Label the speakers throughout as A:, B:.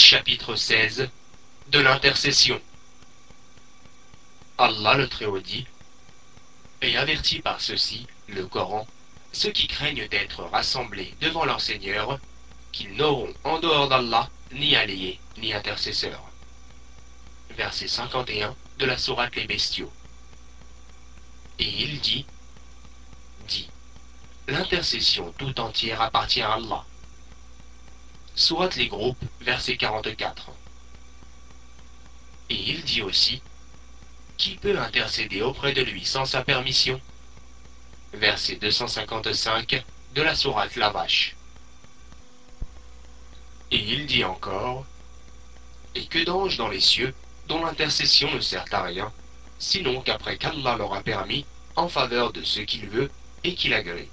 A: Chapitre 16 De l'intercession Allah le Très-Haut dit Et avertit par ceci, le Coran, ceux qui craignent d'être rassemblés devant leur Seigneur, qu'ils n'auront en dehors d'Allah ni alliés ni intercesseurs. Verset 51 de la Sourate Les Bestiaux. Et il dit Dit L'intercession tout entière appartient à Allah. Sourate les groupes, verset 44. Et il dit aussi Qui peut intercéder auprès de lui sans sa permission? Verset 255 de la Sourate La Vache. Et il dit encore Et que d'anges dans les cieux, dont l'intercession ne sert à rien, sinon qu'après qu'Allah leur a permis, en faveur de ce qu'il veut et qu'il agrée.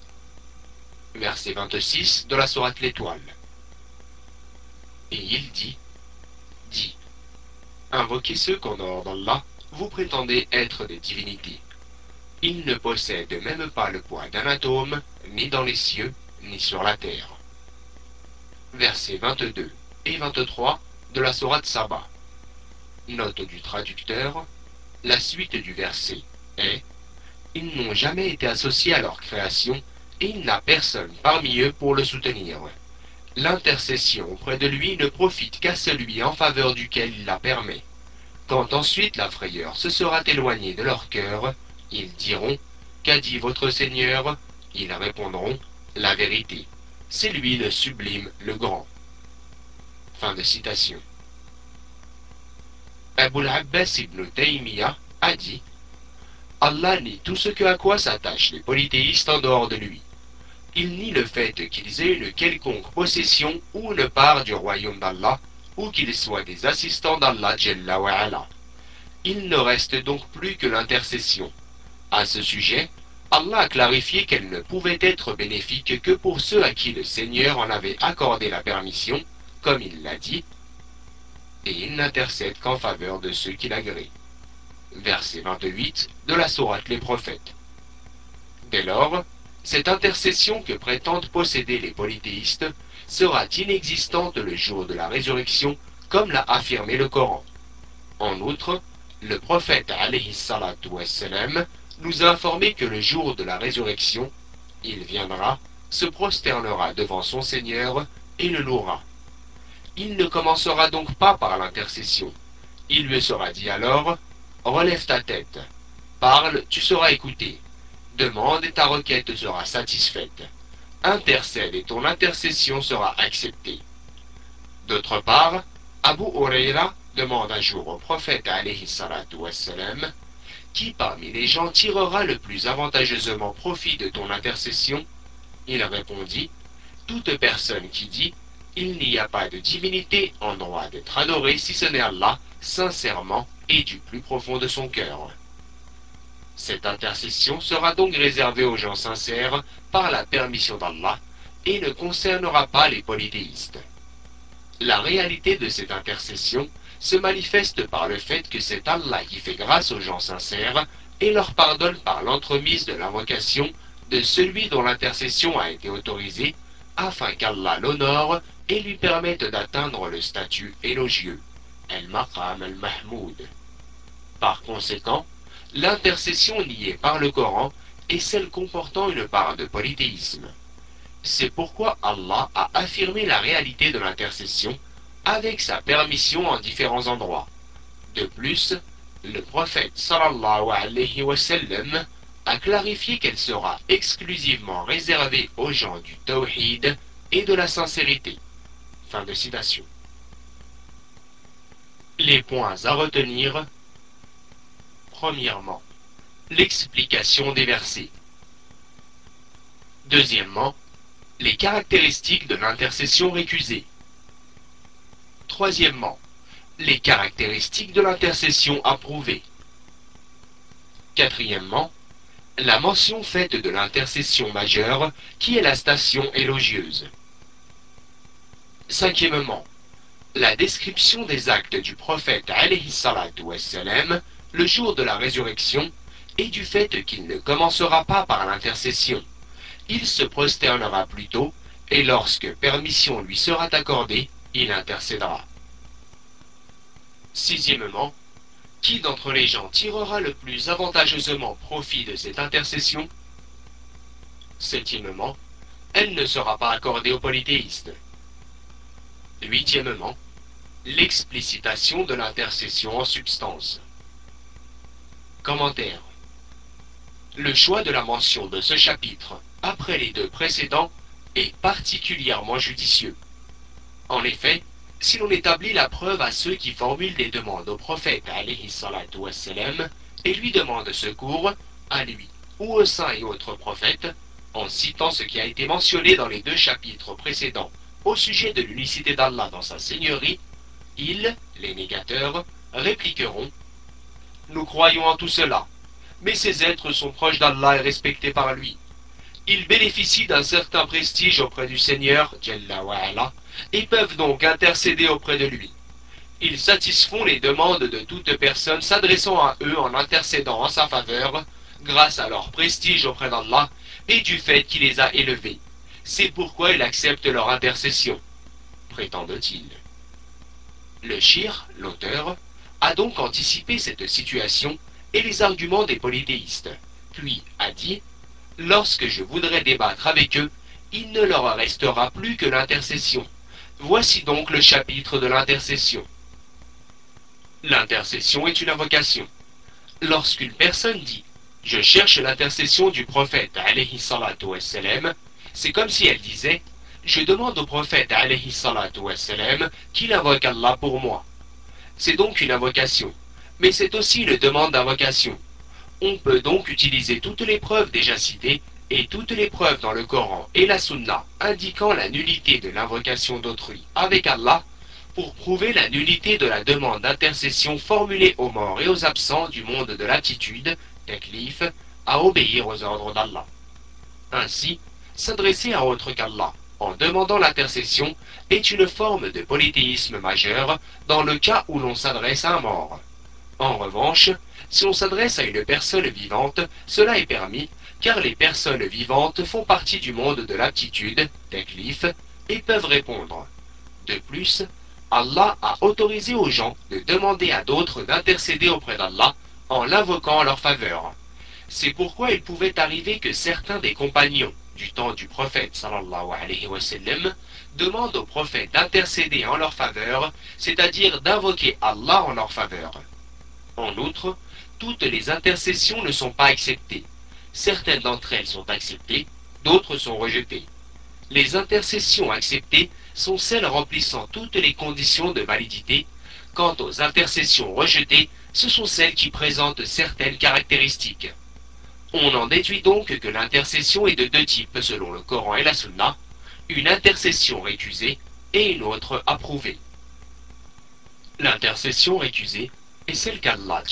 A: Verset 26 de la Sourate L'Étoile. Et il dit Dit Invoquez ceux qu'en dehors d'Allah, vous prétendez être des divinités. Ils ne possèdent même pas le poids d'un atome, ni dans les cieux, ni sur la terre. Versets 22 et 23 de la Sourate Saba. Note du traducteur La suite du verset est Ils n'ont jamais été associés à leur création et il n'a personne parmi eux pour le soutenir. L'intercession auprès de lui ne profite qu'à celui en faveur duquel il la permet. Quand ensuite la frayeur se sera éloignée de leur cœur, ils diront Qu'a dit votre Seigneur? Ils répondront La vérité. C'est lui le sublime, le grand. Fin de citation. Abul Abbas ibn Taymiyyah a dit Allah nie tout ce que à quoi s'attachent les polythéistes en dehors de lui. Il nie le fait qu'ils aient une quelconque possession ou une part du royaume d'Allah, ou qu'ils soient des assistants d'Allah Il ne reste donc plus que l'intercession. À ce sujet, Allah a clarifié qu'elle ne pouvait être bénéfique que pour ceux à qui le Seigneur en avait accordé la permission, comme il l'a dit, et il n'intercède qu'en faveur de ceux qui l'agréent. Verset 28 de la Sourate Les Prophètes. Dès lors, cette intercession que prétendent posséder les polythéistes sera inexistante le jour de la résurrection, comme l'a affirmé le Coran. En outre, le prophète wassalam, nous a informé que le jour de la résurrection, il viendra, se prosternera devant son Seigneur et le louera. Il ne commencera donc pas par l'intercession. Il lui sera dit alors, relève ta tête, parle, tu seras écouté, demande et ta requête sera satisfaite, intercède et ton intercession sera acceptée. D'autre part, Abu Huraira demande un jour au prophète wassalam, qui parmi les gens tirera le plus avantageusement profit de ton intercession? Il répondit, toute personne qui dit, il n'y a pas de divinité en droit d'être adorée si ce n'est Allah, sincèrement et du plus profond de son cœur. Cette intercession sera donc réservée aux gens sincères par la permission d'Allah et ne concernera pas les polythéistes. La réalité de cette intercession se manifeste par le fait que c'est Allah qui fait grâce aux gens sincères et leur pardonne par l'entremise de l'invocation de celui dont l'intercession a été autorisée, afin qu'Allah l'honore et lui permette d'atteindre le statut élogieux, El-Maqam el-Mahmoud. Par conséquent, l'intercession niée par le Coran est celle comportant une part de polythéisme. C'est pourquoi Allah a affirmé la réalité de l'intercession avec sa permission en différents endroits. De plus, le prophète sallallahu alayhi wa sallam a clarifié qu'elle sera exclusivement réservée aux gens du tawhid et de la sincérité. Fin de citation. Les points à retenir. Premièrement, l'explication des versets. Deuxièmement, les caractéristiques de l'intercession récusée. Troisièmement, les caractéristiques de l'intercession approuvée. Quatrièmement, la mention faite de l'intercession majeure qui est la station élogieuse. Cinquièmement, la description des actes du prophète wassalam, le jour de la résurrection et du fait qu'il ne commencera pas par l'intercession. Il se prosternera plutôt et lorsque permission lui sera accordée, il intercédera. Sixièmement, qui d'entre les gens tirera le plus avantageusement profit de cette intercession? Septièmement, elle ne sera pas accordée aux polythéistes. Huitièmement, l'explicitation de l'intercession en substance. Le choix de la mention de ce chapitre après les deux précédents est particulièrement judicieux. En effet, si l'on établit la preuve à ceux qui formulent des demandes au prophète wassalam, et lui demandent secours, à lui ou aux saints et autres prophètes, en citant ce qui a été mentionné dans les deux chapitres précédents au sujet de l'unicité d'Allah dans sa seigneurie, ils, les négateurs, répliqueront Nous croyons en tout cela, mais ces êtres sont proches d'Allah et respectés par lui. Ils bénéficient d'un certain prestige auprès du Seigneur, et peuvent donc intercéder auprès de lui. Ils satisfont les demandes de toute personne s'adressant à eux en intercédant en sa faveur, grâce à leur prestige auprès d'Allah et du fait qu'il les a élevés. C'est pourquoi il accepte leur intercession, prétendent-ils. Le shir, l'auteur, a donc anticipé cette situation et les arguments des polythéistes, puis a dit Lorsque je voudrais débattre avec eux, il ne leur restera plus que l'intercession. Voici donc le chapitre de l'intercession. L'intercession est une invocation. Lorsqu'une personne dit Je cherche l'intercession du prophète alayhi salatu c'est comme si elle disait Je demande au prophète alayhi salatu qu'il invoque Allah pour moi. C'est donc une invocation, mais c'est aussi une demande d'invocation. On peut donc utiliser toutes les preuves déjà citées et toutes les preuves dans le Coran et la Sunna indiquant la nullité de l'invocation d'autrui avec Allah pour prouver la nullité de la demande d'intercession formulée aux morts et aux absents du monde de l'attitude, taklif, à obéir aux ordres d'Allah. Ainsi, s'adresser à autre qu'Allah en demandant l'intercession est une forme de polythéisme majeur dans le cas où l'on s'adresse à un mort. En revanche, si l'on s'adresse à une personne vivante, cela est permis, car les personnes vivantes font partie du monde de l'aptitude, taklif, et peuvent répondre. De plus, Allah a autorisé aux gens de demander à d'autres d'intercéder auprès d'Allah en l'invoquant en leur faveur. C'est pourquoi il pouvait arriver que certains des compagnons du temps du prophète sallallahu alayhi wa d'intercéder en leur faveur, c'est-à-dire d'invoquer Allah en leur faveur. En outre, toutes les intercessions ne sont pas acceptées. Certaines d'entre elles sont acceptées, d'autres sont rejetées. Les intercessions acceptées sont celles remplissant toutes les conditions de validité. Quant aux intercessions rejetées, ce sont celles qui présentent certaines caractéristiques. On en déduit donc que l'intercession est de deux types selon le Coran et la Sunna, une intercession récusée et une autre approuvée. L'intercession récusée est celle qu'Allah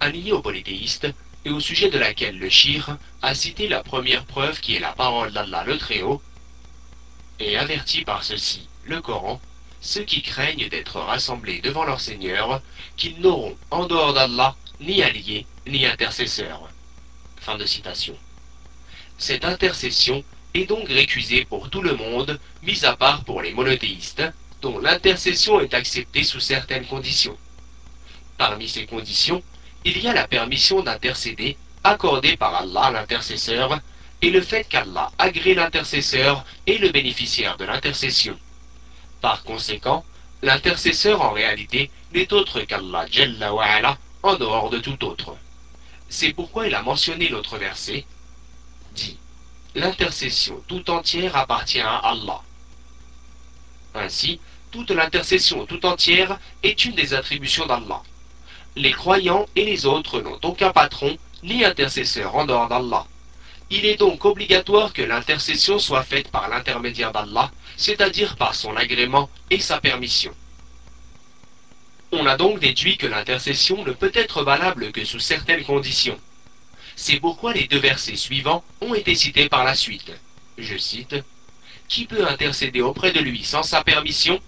A: a niée aux polythéistes et au sujet de laquelle le shir a cité la première preuve qui est la parole d'Allah le Très-Haut et avertit par ceci le Coran ceux qui craignent d'être rassemblés devant leur Seigneur qu'ils n'auront en dehors d'Allah ni alliés ni intercesseurs. Fin de citation. Cette intercession est donc récusée pour tout le monde, mis à part pour les monothéistes, dont l'intercession est acceptée sous certaines conditions. Parmi ces conditions, il y a la permission d'intercéder accordée par Allah l'intercesseur et le fait qu'Allah agrée l'intercesseur et le bénéficiaire de l'intercession. Par conséquent, l'intercesseur en réalité n'est autre qu'Allah en dehors de tout autre. C'est pourquoi il a mentionné l'autre verset, dit L'intercession tout entière appartient à Allah. Ainsi, toute l'intercession tout entière est une des attributions d'Allah. Les croyants et les autres n'ont aucun patron ni intercesseur en dehors d'Allah. Il est donc obligatoire que l'intercession soit faite par l'intermédiaire d'Allah, c'est-à-dire par son agrément et sa permission. On a donc déduit que l'intercession ne peut être valable que sous certaines conditions. C'est pourquoi les deux versets suivants ont été cités par la suite. Je cite Qui peut intercéder auprès de lui sans sa permission?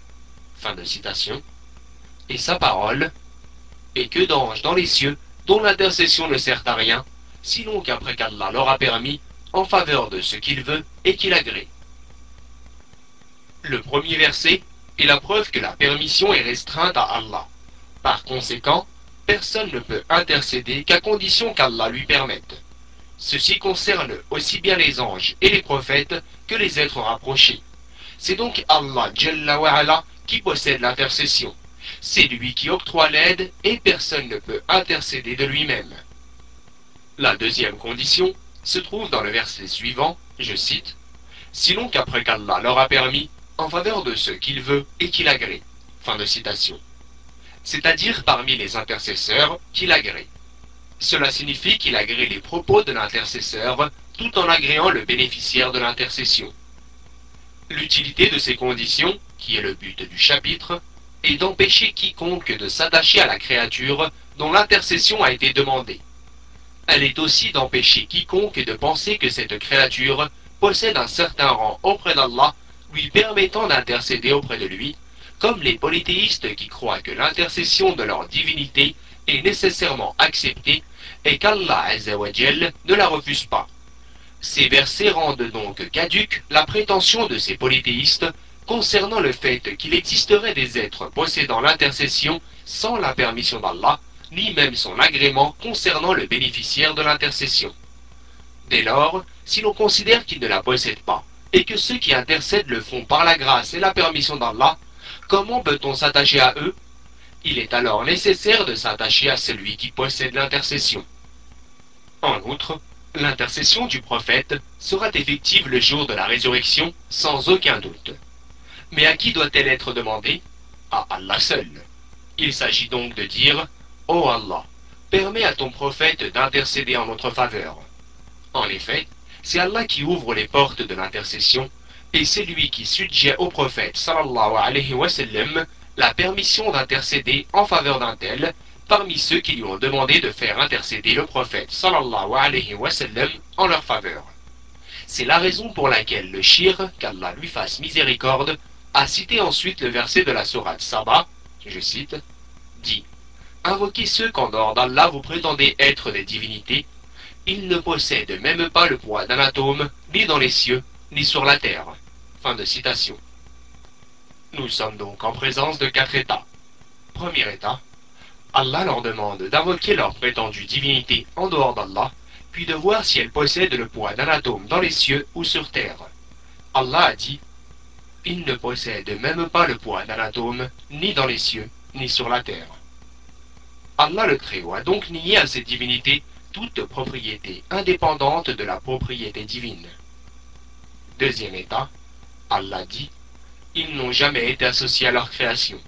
A: Fin de citation. Et sa parole Et que d'anges dans les cieux dont l'intercession ne sert à rien, sinon qu'après qu'Allah leur a permis, en faveur de ce qu'il veut et qu'il agrée. Le premier verset est la preuve que la permission est restreinte à Allah Par conséquent, personne ne peut intercéder qu'à condition qu'Allah lui permette. Ceci concerne aussi bien les anges et les prophètes que les êtres rapprochés. C'est donc Allah qui possède l'intercession. C'est lui qui octroie l'aide et personne ne peut intercéder de lui-même. La deuxième condition se trouve dans le verset suivant, je cite, Sinon qu'après qu'Allah leur a permis, en faveur de ceux qu'il veut et qu'il agrée. Fin de citation. C'est-à-dire parmi les intercesseurs qu'il agrée. Cela signifie qu'il agrée les propos de l'intercesseur tout en agréant le bénéficiaire de l'intercession. L'utilité de ces conditions, qui est le but du chapitre, est d'empêcher quiconque de s'attacher à la créature dont l'intercession a été demandée. Elle est aussi d'empêcher quiconque de penser que cette créature possède un certain rang auprès d'Allah, lui permettant d'intercéder auprès de lui, comme les polythéistes qui croient que l'intercession de leur divinité est nécessairement acceptée et qu'Allah ne la refuse pas. Ces versets rendent donc caduque la prétention de ces polythéistes concernant le fait qu'il existerait des êtres possédant l'intercession sans la permission d'Allah, ni même son agrément concernant le bénéficiaire de l'intercession. Dès lors, si l'on considère qu'ils ne la possèdent pas, et que ceux qui intercèdent le font par la grâce et la permission d'Allah, comment peut-on s'attacher à eux? Il est alors nécessaire de s'attacher à celui qui possède l'intercession. En outre, l'intercession du prophète sera effective le jour de la résurrection sans aucun doute. Mais à qui doit-elle être demandée? À Allah seul. Il s'agit donc de dire Ô Allah, permets à ton prophète d'intercéder en notre faveur. En effet, c'est Allah qui ouvre les portes de l'intercession et c'est lui qui suggère au prophète sallallahu alayhi wa sallam la permission d'intercéder en faveur d'un tel parmi ceux qui lui ont demandé de faire intercéder le prophète sallallahu alayhi wa sallam en leur faveur. C'est la raison pour laquelle le shir, qu'Allah lui fasse miséricorde, a cité ensuite le verset de la sourate Saba, je cite, dit Invoquez ceux qu'en dehors d'Allah vous prétendez être des divinités, ils ne possèdent même pas le poids d'un atome, ni dans les cieux, ni sur la terre. Fin de citation. Nous sommes donc en présence de quatre états. Premier état, Allah leur demande d'invoquer leur prétendue divinité en dehors d'Allah, puis de voir si elles possèdent le poids d'un atome dans les cieux ou sur terre. Allah a dit il ne possède même pas le poids d'un atome, ni dans les cieux, ni sur la terre. Allah le Très-Haut a donc nié à cette divinité toute propriété indépendante de la propriété divine. Deuxième état, Allah dit, ils n'ont jamais été associés à leur création.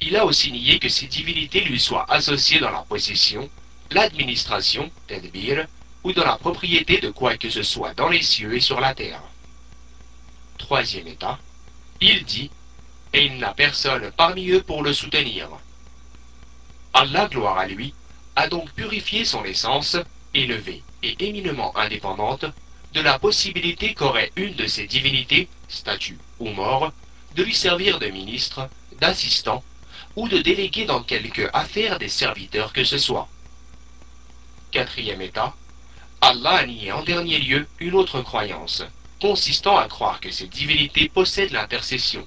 A: Il a aussi nié que ces divinités lui soient associées dans la possession, l'administration, tadbir, ou dans la propriété de quoi que ce soit dans les cieux et sur la terre. Troisième état, il dit, et il n'a personne parmi eux pour le soutenir. Allah, gloire à lui, a donc purifié son essence, élevée et éminemment indépendante, de la possibilité qu'aurait une de ses divinités, statue ou mort, de lui servir de ministre, d'assistant, ou de déléguer dans quelque affaire des serviteurs que ce soit. Quatrième état, Allah a nié en dernier lieu une autre croyance, consistant à croire que ces divinités possèdent l'intercession.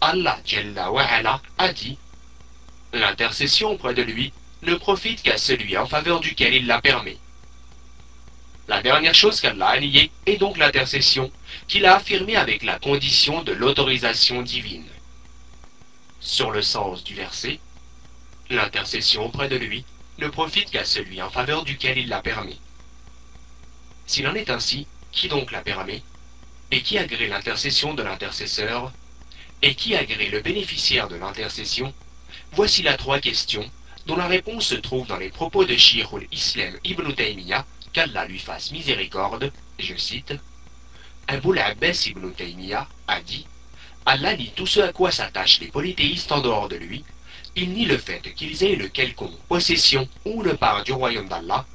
A: Allah a dit L'intercession auprès de lui ne profite qu'à celui en faveur duquel il la permet. La dernière chose qu'Allah a niée est donc l'intercession, qu'il a affirmée avec la condition de l'autorisation divine. Sur le sens du verset, l'intercession auprès de lui ne profite qu'à celui en faveur duquel il la permet. S'il en est ainsi, qui donc la permet Et qui agrée l'intercession de l'intercesseur Et qui agrée le bénéficiaire de l'intercession? Voici la trois questions dont la réponse se trouve dans les propos de Shirul Islam ibn Taymiyyah, qu'Allah lui fasse miséricorde, je cite, Abu Abbas ibn Taymiyyah a dit Allah nie tout ce à quoi s'attachent les polythéistes en dehors de lui, il nie le fait qu'ils aient une quelconque possession ou une part du royaume d'Allah,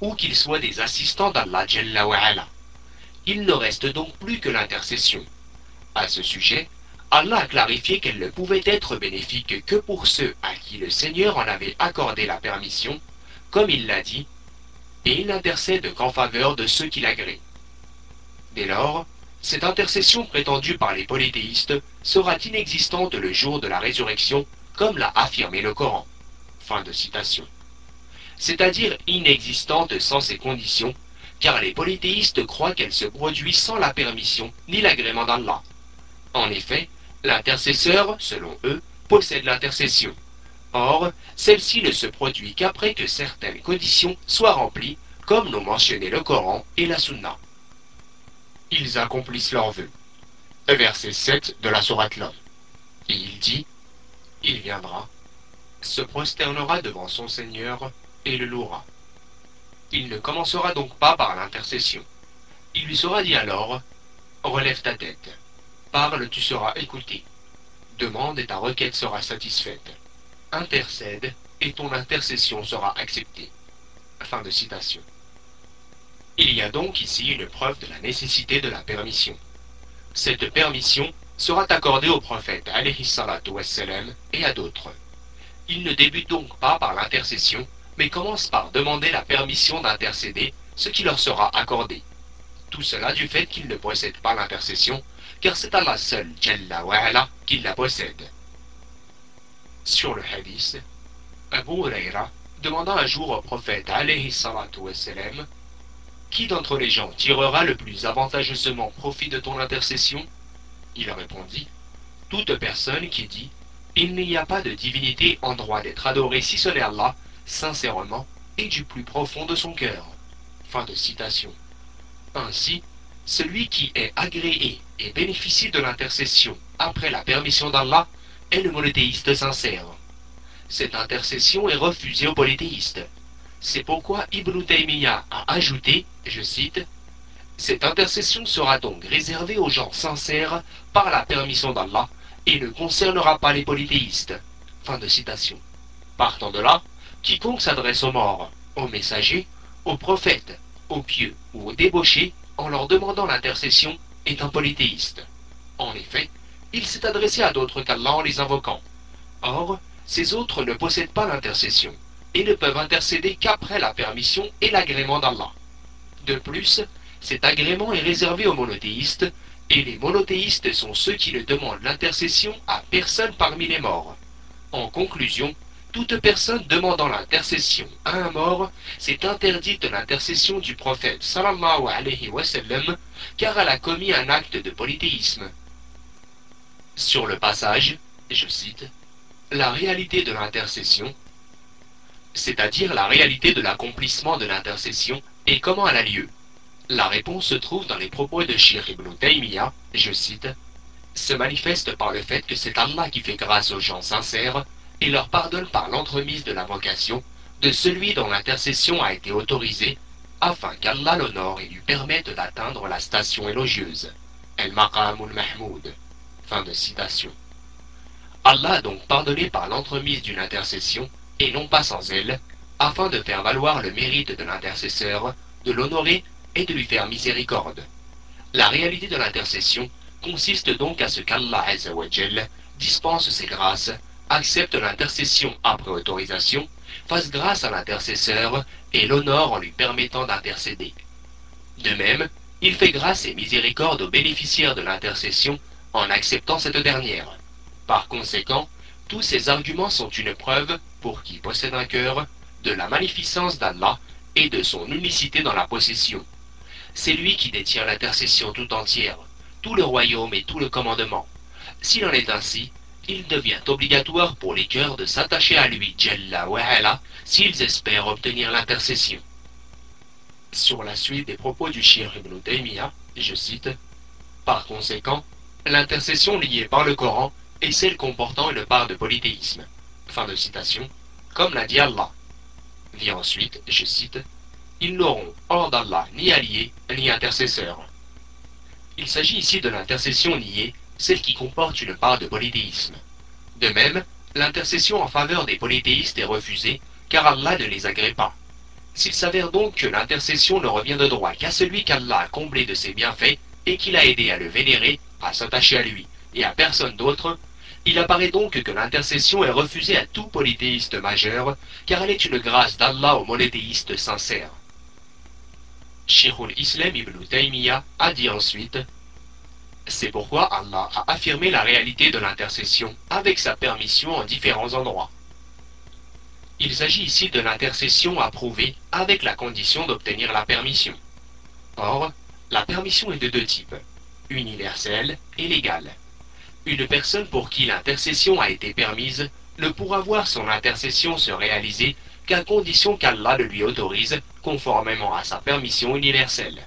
A: ou qu'ils soient des assistants d'Allah Il ne reste donc plus que l'intercession. À ce sujet, Allah a clarifié qu'elle ne pouvait être bénéfique que pour ceux à qui le Seigneur en avait accordé la permission, comme il l'a dit, et il n'intercède qu'en faveur de ceux qui l'agréent. Dès lors, cette intercession prétendue par les polythéistes sera inexistante le jour de la résurrection, comme l'a affirmé le Coran. Fin de citation. C'est-à-dire inexistante sans ces conditions, car les polythéistes croient qu'elle se produit sans la permission ni l'agrément d'Allah. En effet, l'intercesseur, selon eux, possède l'intercession. Or, celle-ci ne se produit qu'après que certaines conditions soient remplies, comme l'ont mentionné le Coran et la Sunna. Ils accomplissent leur vœu. Verset 7 de la Sourate L'Homme. Et il dit Il viendra, se prosternera devant son Seigneur et le louera. Il ne commencera donc pas par l'intercession. Il lui sera dit alors Relève ta tête, parle, tu seras écouté, demande et ta requête sera satisfaite, intercède et ton intercession sera acceptée. Fin de citation. Il y a donc ici une preuve de la nécessité de la permission. Cette permission sera accordée au prophète et à d'autres. Il ne débute donc pas par l'intercession, mais commence par demander la permission d'intercéder, ce qui leur sera accordé. Tout cela du fait qu'ils ne possèdent pas l'intercession, car c'est Allah seul, Jalla wa'ala, qui la possède. Sur le hadith, Abu Huraira demanda un jour au prophète Qui d'entre les gens tirera le plus avantageusement profit de ton intercession? Il répondit Toute personne qui dit Il n'y a pas de divinité en droit d'être adorée si ce n'est Allah, sincèrement et du plus profond de son cœur. Fin de citation. Ainsi, celui qui est agréé et bénéficie de l'intercession après la permission d'Allah est le monothéiste sincère. Cette intercession est refusée aux polythéistes. C'est pourquoi Ibn Taymiyyah a ajouté, je cite, Cette intercession sera donc réservée aux gens sincères par la permission d'Allah et ne concernera pas les polythéistes. Fin de citation. Partant de là, quiconque s'adresse aux morts, aux messagers, aux prophètes, aux pieux ou aux débauchés en leur demandant l'intercession est un polythéiste. En effet, il s'est adressé à d'autres qu'Allah en les invoquant. Or, ces autres ne possèdent pas l'intercession et ne peuvent intercéder qu'après la permission et l'agrément d'Allah. De plus, cet agrément est réservé aux monothéistes, et les monothéistes sont ceux qui ne demandent l'intercession à personne parmi les morts. En conclusion, toute personne demandant l'intercession à un mort s'est interdite l'intercession du prophète sallallahu alayhi wa sallam, car elle a commis un acte de polythéisme. Sur le passage, je cite, la réalité de l'intercession, c'est-à-dire la réalité de l'accomplissement de l'intercession et comment elle a lieu. La réponse se trouve dans les propos de Shir ibn Taymiyyah, je cite, se manifeste par le fait que c'est Allah qui fait grâce aux gens sincères et leur pardonne par l'entremise de l'invocation de celui dont l'intercession a été autorisée, afin qu'Allah l'honore et lui permette d'atteindre la station élogieuse. El Maqamul Mahmoud. De citation. Allah a donc pardonné par l'entremise d'une intercession, et non pas sans elle, afin de faire valoir le mérite de l'intercesseur, de l'honorer et de lui faire miséricorde. La réalité de l'intercession consiste donc à ce qu'Allah dispense ses grâces, accepte l'intercession après autorisation, fasse grâce à l'intercesseur et l'honore en lui permettant d'intercéder. De même, il fait grâce et miséricorde aux bénéficiaires de l'intercession en acceptant cette dernière. Par conséquent, tous ces arguments sont une preuve, pour qui possède un cœur, de la magnificence d'Allah et de son unicité dans la possession. C'est lui qui détient l'intercession tout entière, tout le royaume et tout le commandement. S'il en est ainsi, il devient obligatoire pour les cœurs de s'attacher à lui, Jalla wa'ala, s'ils espèrent obtenir l'intercession. Sur la suite des propos du Shir ibn Taymiyyah, je cite, Par conséquent, l'intercession liée par le Coran est celle comportant une part de polythéisme. Fin de citation, comme l'a dit Allah. Vient ensuite, je cite, Ils n'auront hors d'Allah ni alliés ni intercesseurs. Il s'agit ici de l'intercession niée celle qui comporte une part de polythéisme. De même, l'intercession en faveur des polythéistes est refusée, car Allah ne les agrée pas. S'il s'avère donc que l'intercession ne revient de droit qu'à celui qu'Allah a comblé de ses bienfaits et qu'il a aidé à le vénérer, à s'attacher à lui, et à personne d'autre, il apparaît donc que l'intercession est refusée à tout polythéiste majeur, car elle est une grâce d'Allah aux monothéistes sincères. Sheikhul Islam ibn Taymiyyah a dit ensuite C'est pourquoi Allah a affirmé la réalité de l'intercession avec sa permission en différents endroits. Il s'agit ici de l'intercession approuvée avec la condition d'obtenir la permission. Or, la permission est de deux types, universelle et légale. Une personne pour qui l'intercession a été permise ne pourra voir son intercession se réaliser qu'à condition qu'Allah le lui autorise conformément à sa permission universelle.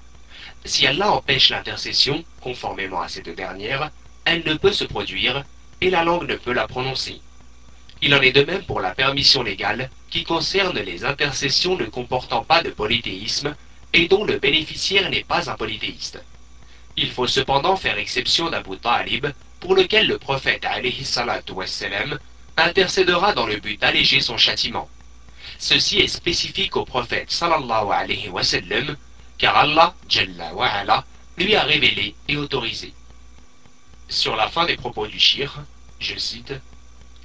A: Si Allah empêche l'intercession, conformément à cette dernière, elle ne peut se produire et la langue ne peut la prononcer. Il en est de même pour la permission légale qui concerne les intercessions ne comportant pas de polythéisme et dont le bénéficiaire n'est pas un polythéiste. Il faut cependant faire exception d'Abu Talib, pour lequel le prophète wassalam, intercédera dans le but d'alléger son châtiment. Ceci est spécifique au prophète sallallahu alayhi wa car Allah jalla wa ala, lui a révélé et autorisé. Sur la fin des propos du shir, je cite,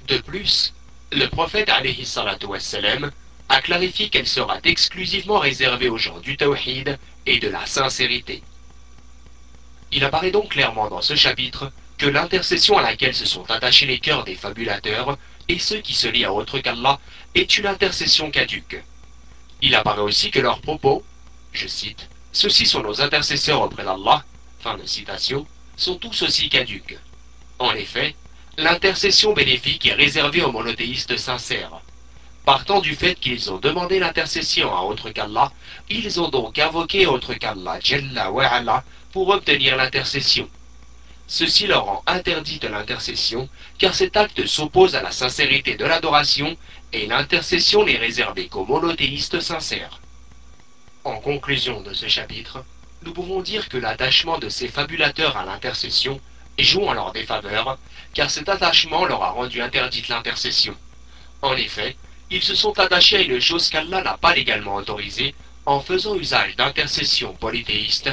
A: De plus, le prophète alayhi wassalam, a clarifié qu'elle sera exclusivement réservée aux gens du tawhid et de la sincérité. Il apparaît donc clairement dans ce chapitre que l'intercession à laquelle se sont attachés les cœurs des fabulateurs et ceux qui se lient à autre qu'Allah est une intercession caduque. Il apparaît aussi que leurs propos, je cite, Ceux-ci sont nos intercesseurs auprès d'Allah, fin de citation, sont tous aussi caduques. En effet, l'intercession bénéfique est réservée aux monothéistes sincères. Partant du fait qu'ils ont demandé l'intercession à autre qu'Allah, ils ont donc invoqué autre qu'Allah pour obtenir l'intercession. Ceci leur rend interdit de l'intercession, car cet acte s'oppose à la sincérité de l'adoration, et l'intercession n'est réservée qu'aux monothéistes sincères. En conclusion de ce chapitre, nous pouvons dire que l'attachement de ces fabulateurs à l'intercession joue en leur défaveur, car cet attachement leur a rendu interdite l'intercession. En effet, ils se sont attachés à une chose qu'Allah n'a pas légalement autorisée, en faisant usage d'intercessions polythéistes